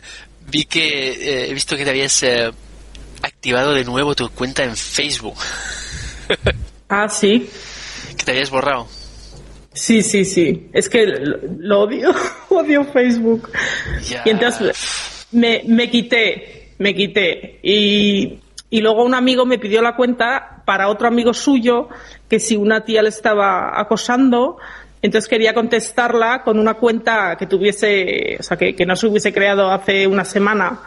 vi que eh, he visto que te habías eh, activado de nuevo tu cuenta en Facebook. ah, sí. Que te habías borrado. Sí, sí, sí. Es que lo, odio, odio Facebook. Y entonces me, me quité, me quité. Y, y luego un amigo me pidió la cuenta para otro amigo suyo que si una tía le estaba acosando, entonces quería contestarla con una cuenta que tuviese, o sea, que, no se hubiese creado hace una semana.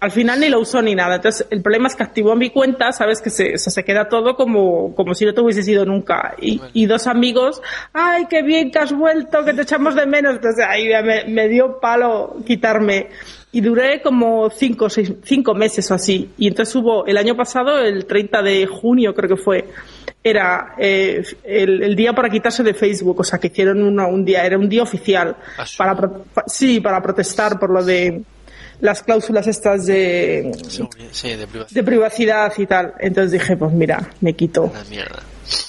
Al final ni lo usó ni nada. Entonces, el problema es que activó mi cuenta, sabes que se, se queda todo como, como si no te hubiese sido nunca. Y, y, dos amigos, ay, qué bien que has vuelto, que te echamos de menos. Entonces, ahí me, me dio palo quitarme. Y duré como cinco, seis, cinco meses o así. Y entonces hubo, el año pasado, el 30 de junio creo que fue, era eh, el, día para quitarse de Facebook, o sea, que hicieron un día, era un día oficial. ¿Ah, para, sí, para protestar por lo de las cláusulas estas de, de, privacidad. y tal. Entonces dije, pues mira, me quito.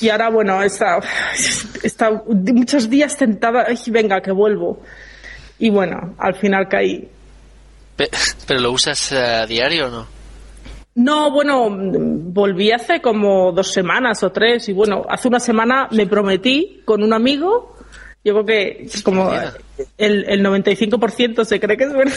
Y ahora, bueno, está, está muchos días tentada, venga, que vuelvo. Y bueno, al final caí. ¿Pero lo usas a diario o no? No, bueno, volví hace como dos semanas o tres y bueno, hace una semana me prometí con un amigo, yo creo que como el, el 95% se cree que es verdad.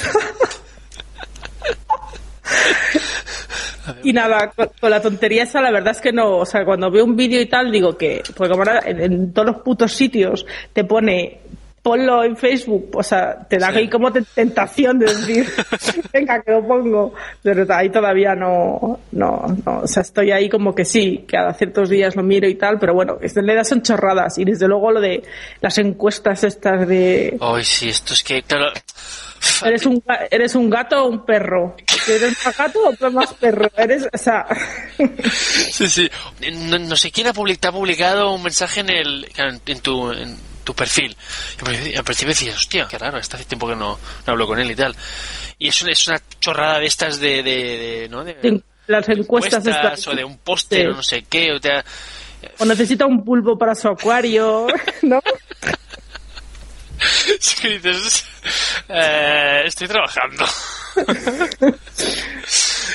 Y nada, con, la tontería esa, la verdad es que no, o sea, cuando veo un vídeo y tal, digo que, porque ahora en todos los putos sitios te pone ponlo en Facebook, o sea, te da ahí como tentación de decir, venga, que lo pongo, pero ahí todavía no, no, no, o sea, estoy ahí como que sí, que cada ciertos días lo miro y tal, pero bueno, en realidad son chorradas y desde luego lo de las encuestas estas de... Ay, sí, esto es que, claro... ¿Eres un, ¿Eres un gato o un perro? ¿Eres más gato o más perro? Eres, o sea... Sí, sí. No, sé quién ha publicado, publicado un mensaje en el, en tu, tu perfil. Y al principio decías, hostia, qué raro, hace tiempo que no, hablo con él y tal. Y es una, es una chorrada de estas de, de, ¿no? de las encuestas, estas. o de un póster o no sé qué. O, te... o necesita un pulpo para su acuario, ¿no? Sí, dices, eh, estoy trabajando.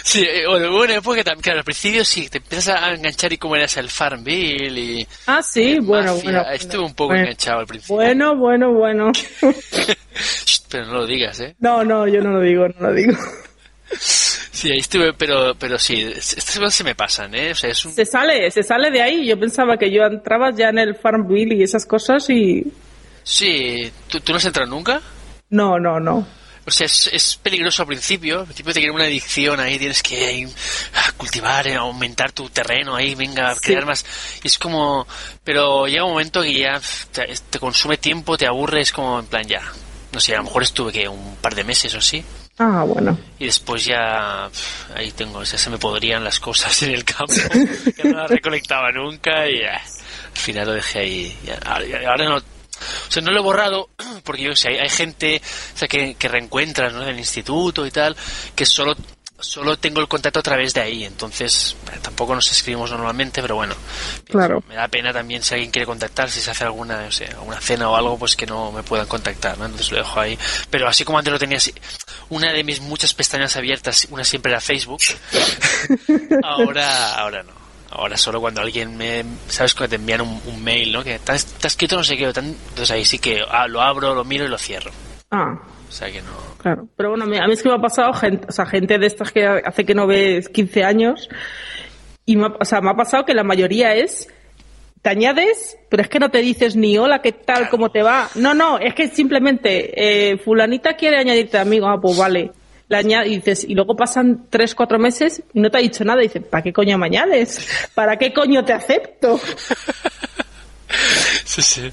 Sí, eh, bueno, época también, claro, al principio sí, te empiezas a enganchar y cómo eras el Farmville y... Ah, sí, bueno, bueno, Estuve un poco enganchado al principio. Bueno, bueno, bueno. pero no lo digas, ¿eh? No, no, yo no lo digo, no lo digo. Sí, ahí estuve, pero, pero sí, estas cosas se me pasan, ¿eh? O sea, es un... Se sale, se sale de ahí. Yo pensaba que yo entraba ya en el Farmville y esas cosas y... Sí, ¿tú, tú no has entrado nunca? No, no, no. O sea, es, peligroso al principio. Al principio te quiere una adicción ahí, tienes que cultivar, eh, aumentar tu terreno ahí, venga, crear más. Y es como. Pero llega un momento que ya te, consume tiempo, te aburre, es como en plan ya. No sé, a lo mejor estuve que un par de meses o así. Ah, bueno. Y después ya ahí tengo, o sea, se me podrían las cosas en el campo, que no las recolectaba nunca y al final lo dejé ahí. ahora no o sea, no lo he borrado porque yo sé, hay, gente o sea, que, que reencuentras ¿no? en el instituto y tal, que solo solo tengo el contacto a través de ahí, entonces eh, tampoco nos escribimos normalmente, pero bueno, claro. me da pena también si alguien quiere contactar, si se hace alguna, no sé, alguna cena o algo, pues que no me puedan contactar, ¿no? entonces lo dejo ahí. Pero así como antes lo tenía, una de mis muchas pestañas abiertas, una siempre era Facebook, ahora, ahora no. Ahora solo cuando alguien me, sabes que te envían un, mail, ¿no? Que te has, escrito no sé qué, entonces ahí sí que ah, lo abro, lo miro y lo cierro. Ah. O sea que no. Claro. Pero bueno, a mí, es que me ha pasado gente, o sea, gente de estas que hace que no ves 15 años y me ha, o sea, me ha pasado que la mayoría es te añades, pero es que no te dices ni hola, qué tal, cómo te va. No, no, es que simplemente eh, fulanita quiere añadirte amigo, ah, pues vale y dices, y luego pasan tres, cuatro meses y no te ha dicho nada. Y dices, ¿para qué coño me añades? ¿Para qué coño te acepto? sí, sí.